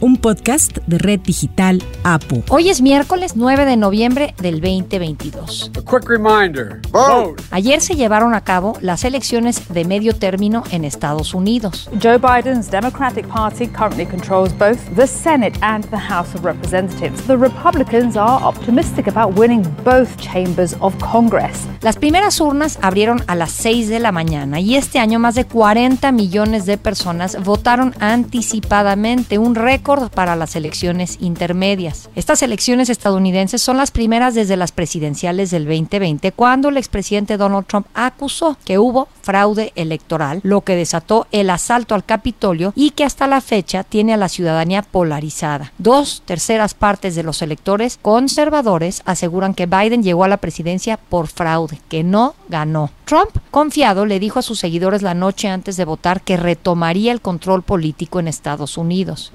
un podcast de Red Digital APO. Hoy es miércoles 9 de noviembre del 2022. quick reminder. Ayer se llevaron a cabo las elecciones de medio término en Estados Unidos. Joe Biden's Democratic Party currently controls both the Senate and the House of Representatives. The Republicans are optimistic about winning both chambers of Congress. Las primeras urnas abrieron a las 6 de la mañana y este año más de 40 millones de personas votaron anticipadamente, un récord para las elecciones intermedias. Estas elecciones estadounidenses son las primeras desde las presidenciales del 2020, cuando el expresidente Donald Trump acusó que hubo fraude electoral, lo que desató el asalto al Capitolio y que hasta la fecha tiene a la ciudadanía polarizada. Dos terceras partes de los electores conservadores aseguran que Biden llegó a la presidencia por fraude, que no ganó. Trump, confiado, le dijo a sus seguidores la noche antes de votar que retomaría el control político en Estados Unidos.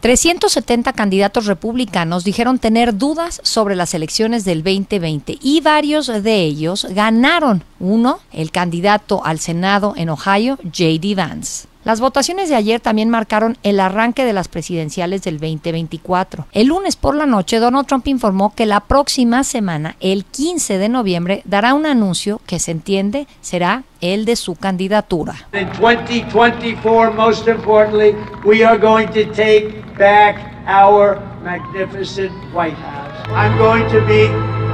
370 candidatos republicanos dijeron tener dudas sobre las elecciones del 2020 y varios de ellos ganaron. Uno, el candidato al Senado en Ohio, J.D. Vance. Las votaciones de ayer también marcaron el arranque de las presidenciales del 2024. El lunes por la noche, Donald Trump informó que la próxima semana, el 15 de noviembre, dará un anuncio que se entiende será el de su candidatura. In 2024, most importantly, we are going to take back our magnificent White House. I'm going to be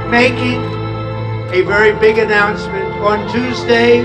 making a very big announcement on Tuesday,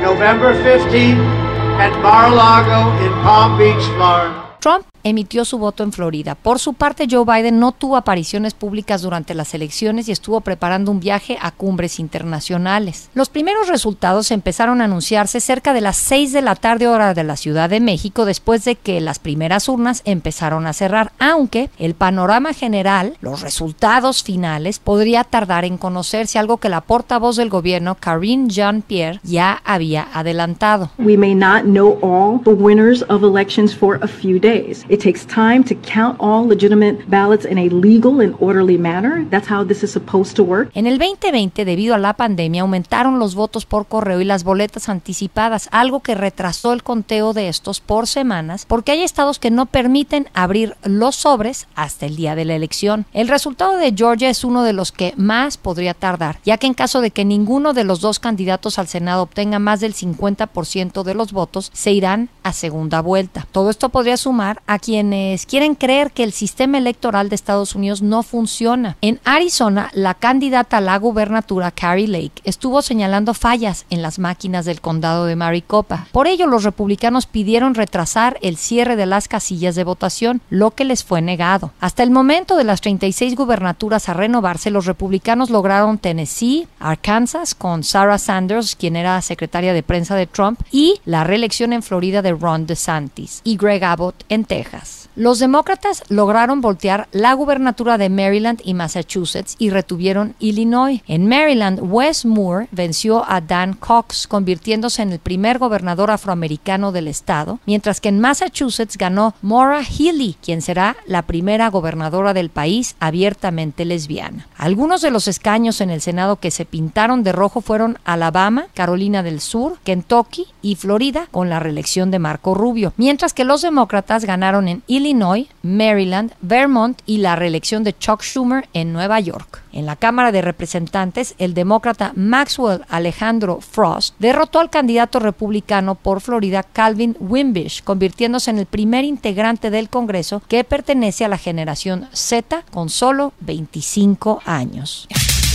November 15th at Mar-a-Lago in Palm Beach, Florida. Trump emitió su voto en Florida. Por su parte, Joe Biden no tuvo apariciones públicas durante las elecciones y estuvo preparando un viaje a cumbres internacionales. Los primeros resultados empezaron a anunciarse cerca de las 6 de la tarde hora de la Ciudad de México después de que las primeras urnas empezaron a cerrar, aunque el panorama general, los resultados finales, podría tardar en conocerse, algo que la portavoz del gobierno, Karine Jean-Pierre, ya había adelantado. We may not know all the winners of elections for a few days. It takes time to count all legitimate ballots in a legal and orderly manner. That's how this is supposed to work. En el 2020, debido a la pandemia, aumentaron los votos por correo y las boletas anticipadas, algo que retrasó el conteo de estos por semanas, porque hay estados que no permiten abrir los sobres hasta el día de la elección. El resultado de Georgia es uno de los que más podría tardar, ya que en caso de que ninguno de los dos candidatos al Senado obtenga más del 50% de los votos, se irán a segunda vuelta. Todo esto podría sumar a quienes quieren creer que el sistema electoral de Estados Unidos no funciona. En Arizona, la candidata a la gubernatura, Carrie Lake, estuvo señalando fallas en las máquinas del condado de Maricopa. Por ello, los republicanos pidieron retrasar el cierre de las casillas de votación, lo que les fue negado. Hasta el momento de las 36 gubernaturas a renovarse, los republicanos lograron Tennessee, Arkansas, con Sarah Sanders, quien era secretaria de prensa de Trump, y la reelección en Florida de Ron DeSantis, y Greg Abbott en Texas. Los demócratas lograron voltear la gubernatura de Maryland y Massachusetts y retuvieron Illinois. En Maryland, Wes Moore venció a Dan Cox, convirtiéndose en el primer gobernador afroamericano del estado, mientras que en Massachusetts ganó Maura Healey, quien será la primera gobernadora del país abiertamente lesbiana. Algunos de los escaños en el Senado que se pintaron de rojo fueron Alabama, Carolina del Sur, Kentucky y Florida, con la reelección de Marco Rubio, mientras que los demócratas ganaron en Illinois, Maryland, Vermont y la reelección de Chuck Schumer en Nueva York. En la Cámara de Representantes, el demócrata Maxwell Alejandro Frost derrotó al candidato republicano por Florida Calvin Wimbish, convirtiéndose en el primer integrante del Congreso que pertenece a la generación Z con solo 25 años.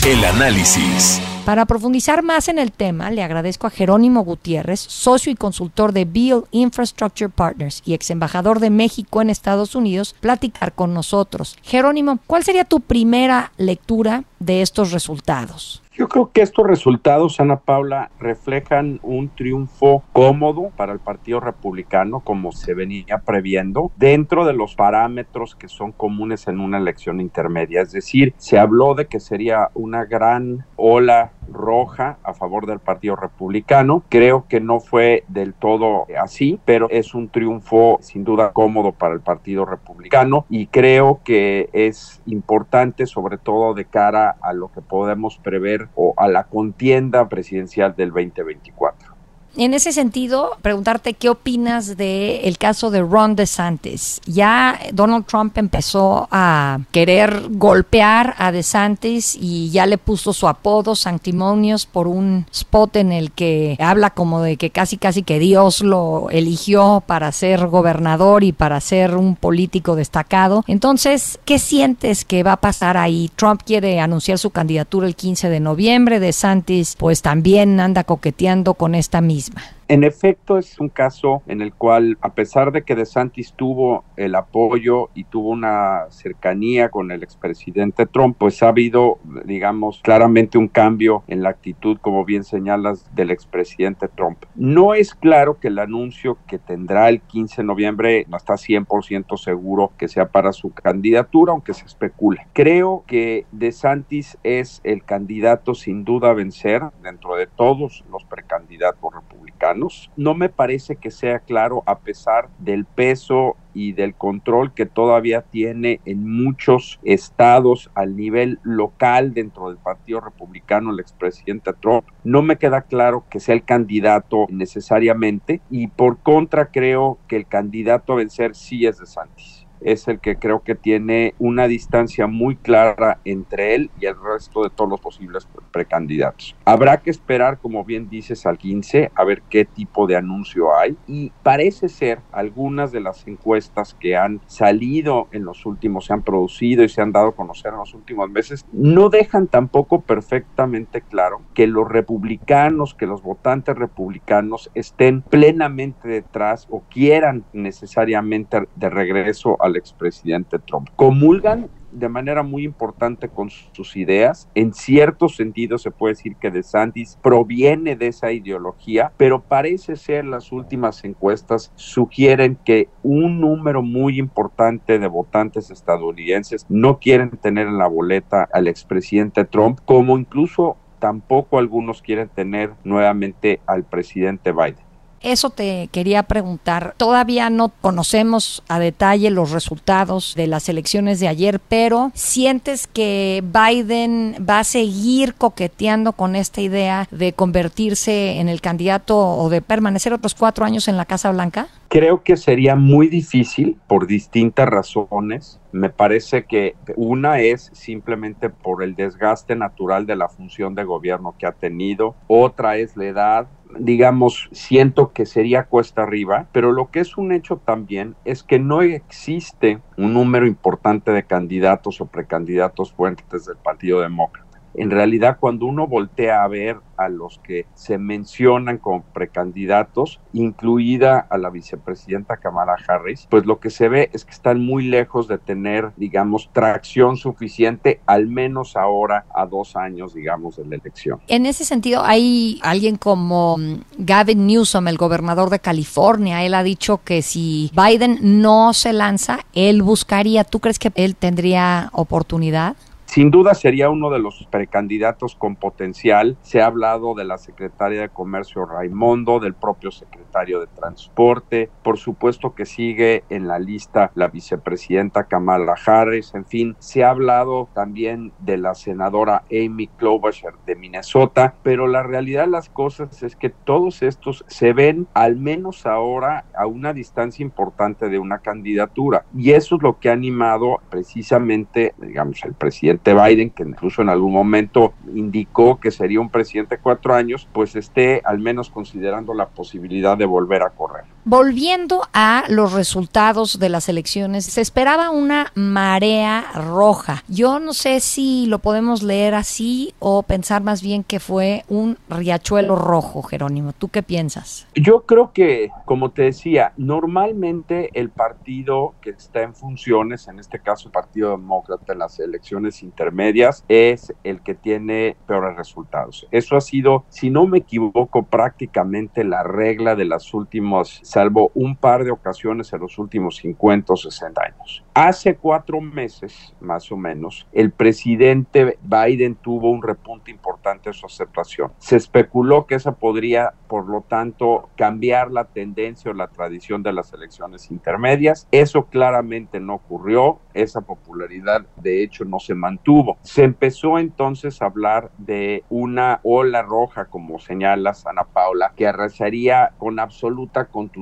El análisis. Para profundizar más en el tema, le agradezco a Jerónimo Gutiérrez, socio y consultor de Bill Infrastructure Partners y ex embajador de México en Estados Unidos, platicar con nosotros. Jerónimo, ¿cuál sería tu primera lectura de estos resultados? Yo creo que estos resultados, Ana Paula, reflejan un triunfo cómodo para el Partido Republicano, como se venía previendo, dentro de los parámetros que son comunes en una elección intermedia. Es decir, se habló de que sería una gran ola roja a favor del Partido Republicano. Creo que no fue del todo así, pero es un triunfo sin duda cómodo para el Partido Republicano y creo que es importante sobre todo de cara a lo que podemos prever o a la contienda presidencial del 2024. En ese sentido, preguntarte qué opinas del el caso de Ron DeSantis. Ya Donald Trump empezó a querer golpear a DeSantis y ya le puso su apodo Sanctimonios por un spot en el que habla como de que casi casi que Dios lo eligió para ser gobernador y para ser un político destacado. Entonces, ¿qué sientes que va a pasar ahí? Trump quiere anunciar su candidatura el 15 de noviembre, DeSantis pues también anda coqueteando con esta misma próxima. En efecto, es un caso en el cual, a pesar de que DeSantis tuvo el apoyo y tuvo una cercanía con el expresidente Trump, pues ha habido, digamos, claramente un cambio en la actitud, como bien señalas, del expresidente Trump. No es claro que el anuncio que tendrá el 15 de noviembre no está 100% seguro que sea para su candidatura, aunque se especula. Creo que DeSantis es el candidato sin duda a vencer dentro de todos los precandidatos republicanos no me parece que sea claro a pesar del peso y del control que todavía tiene en muchos estados al nivel local dentro del Partido Republicano el expresidente Trump. No me queda claro que sea el candidato necesariamente y por contra creo que el candidato a vencer sí es de Santis es el que creo que tiene una distancia muy clara entre él y el resto de todos los posibles precandidatos. Habrá que esperar, como bien dices, al 15 a ver qué tipo de anuncio hay y parece ser algunas de las encuestas que han salido en los últimos, se han producido y se han dado a conocer en los últimos meses, no dejan tampoco perfectamente claro que los republicanos, que los votantes republicanos estén plenamente detrás o quieran necesariamente de regreso a al expresidente Trump. Comulgan de manera muy importante con sus ideas. En cierto sentido se puede decir que DeSantis proviene de esa ideología, pero parece ser las últimas encuestas sugieren que un número muy importante de votantes estadounidenses no quieren tener en la boleta al expresidente Trump, como incluso tampoco algunos quieren tener nuevamente al presidente Biden. Eso te quería preguntar. Todavía no conocemos a detalle los resultados de las elecciones de ayer, pero ¿sientes que Biden va a seguir coqueteando con esta idea de convertirse en el candidato o de permanecer otros cuatro años en la Casa Blanca? Creo que sería muy difícil por distintas razones. Me parece que una es simplemente por el desgaste natural de la función de gobierno que ha tenido, otra es la edad, digamos, siento que sería cuesta arriba, pero lo que es un hecho también es que no existe un número importante de candidatos o precandidatos fuertes del Partido Demócrata. En realidad, cuando uno voltea a ver a los que se mencionan como precandidatos, incluida a la vicepresidenta Kamala Harris, pues lo que se ve es que están muy lejos de tener, digamos, tracción suficiente, al menos ahora a dos años, digamos, de la elección. En ese sentido, hay alguien como mm, Gavin Newsom, el gobernador de California, él ha dicho que si Biden no se lanza, él buscaría, ¿tú crees que él tendría oportunidad? Sin duda sería uno de los precandidatos con potencial. Se ha hablado de la secretaria de Comercio Raimondo, del propio secretario de Transporte, por supuesto que sigue en la lista la vicepresidenta Kamala Harris, en fin, se ha hablado también de la senadora Amy Klobuchar de Minnesota, pero la realidad de las cosas es que todos estos se ven al menos ahora a una distancia importante de una candidatura. Y eso es lo que ha animado precisamente, digamos, el presidente Biden, que incluso en algún momento indicó que sería un presidente de cuatro años, pues esté al menos considerando la posibilidad de volver a correr. Volviendo a los resultados de las elecciones, se esperaba una marea roja. Yo no sé si lo podemos leer así o pensar más bien que fue un riachuelo rojo, Jerónimo. ¿Tú qué piensas? Yo creo que, como te decía, normalmente el partido que está en funciones, en este caso el Partido Demócrata en las elecciones intermedias, es el que tiene peores resultados. Eso ha sido, si no me equivoco, prácticamente la regla de las últimas salvo un par de ocasiones en los últimos 50 o 60 años. Hace cuatro meses, más o menos, el presidente Biden tuvo un repunte importante en su aceptación. Se especuló que esa podría, por lo tanto, cambiar la tendencia o la tradición de las elecciones intermedias. Eso claramente no ocurrió. Esa popularidad, de hecho, no se mantuvo. Se empezó entonces a hablar de una ola roja, como señala Ana Paula, que arrasaría con absoluta contundencia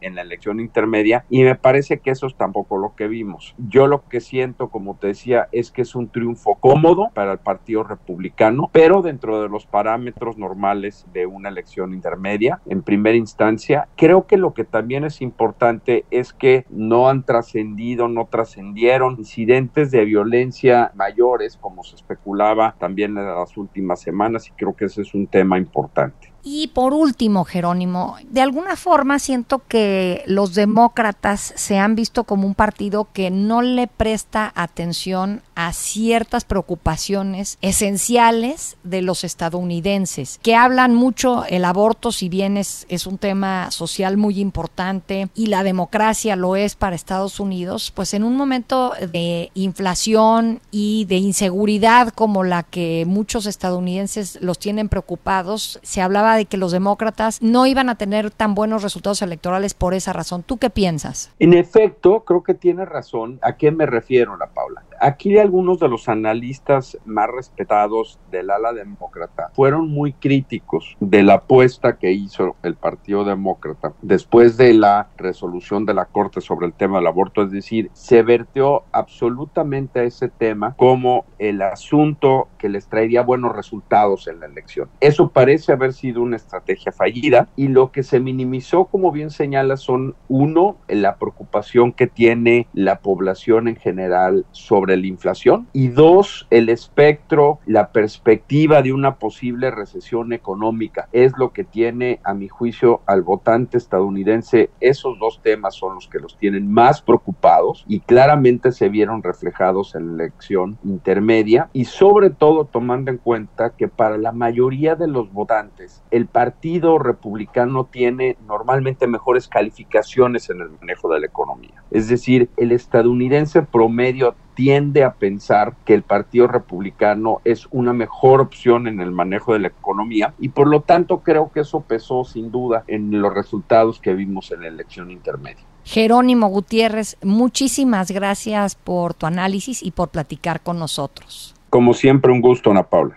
en la elección intermedia y me parece que eso es tampoco lo que vimos. Yo lo que siento, como te decía, es que es un triunfo cómodo para el Partido Republicano, pero dentro de los parámetros normales de una elección intermedia, en primera instancia, creo que lo que también es importante es que no han trascendido, no trascendieron incidentes de violencia mayores, como se especulaba también en las últimas semanas, y creo que ese es un tema importante. Y por último, Jerónimo, de alguna forma siento que los demócratas se han visto como un partido que no le presta atención a ciertas preocupaciones esenciales de los estadounidenses, que hablan mucho el aborto, si bien es, es un tema social muy importante y la democracia lo es para Estados Unidos, pues en un momento de inflación y de inseguridad como la que muchos estadounidenses los tienen preocupados, se hablaba de que los demócratas no iban a tener tan buenos resultados electorales por esa razón. ¿Tú qué piensas? En efecto, creo que tiene razón. ¿A qué me refiero, la Paula? Aquí algunos de los analistas más respetados del ala demócrata fueron muy críticos de la apuesta que hizo el Partido Demócrata después de la resolución de la Corte sobre el tema del aborto, es decir, se vertió absolutamente a ese tema como el asunto que les traería buenos resultados en la elección. Eso parece haber sido una estrategia fallida y lo que se minimizó, como bien señala, son uno, la preocupación que tiene la población en general sobre la inflación y dos, el espectro, la perspectiva de una posible recesión económica. Es lo que tiene, a mi juicio, al votante estadounidense. Esos dos temas son los que los tienen más preocupados y claramente se vieron reflejados en la elección intermedia y sobre todo tomando en cuenta que para la mayoría de los votantes el Partido Republicano tiene normalmente mejores calificaciones en el manejo de la economía. Es decir, el estadounidense promedio tiende a pensar que el Partido Republicano es una mejor opción en el manejo de la economía y por lo tanto creo que eso pesó sin duda en los resultados que vimos en la elección intermedia. Jerónimo Gutiérrez, muchísimas gracias por tu análisis y por platicar con nosotros. Como siempre, un gusto, Ana Paula.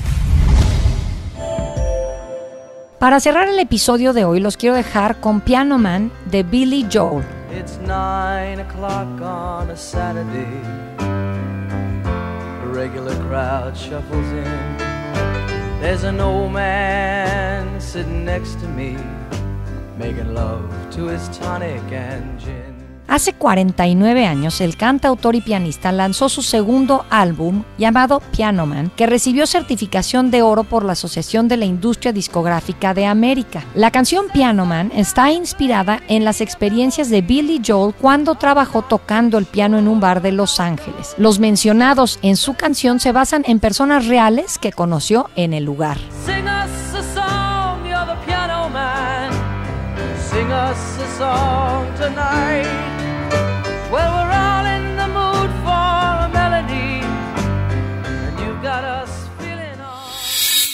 Para cerrar el episodio de hoy los quiero dejar con Piano Man de Billy Joel. It's nine o'clock on a Saturday. A regular crowd shuffles in. There's an old man sitting next to me, making love to his tonic and gin. Hace 49 años, el cantautor y pianista lanzó su segundo álbum llamado Piano Man, que recibió certificación de oro por la Asociación de la Industria Discográfica de América. La canción Piano Man está inspirada en las experiencias de Billy Joel cuando trabajó tocando el piano en un bar de Los Ángeles. Los mencionados en su canción se basan en personas reales que conoció en el lugar. The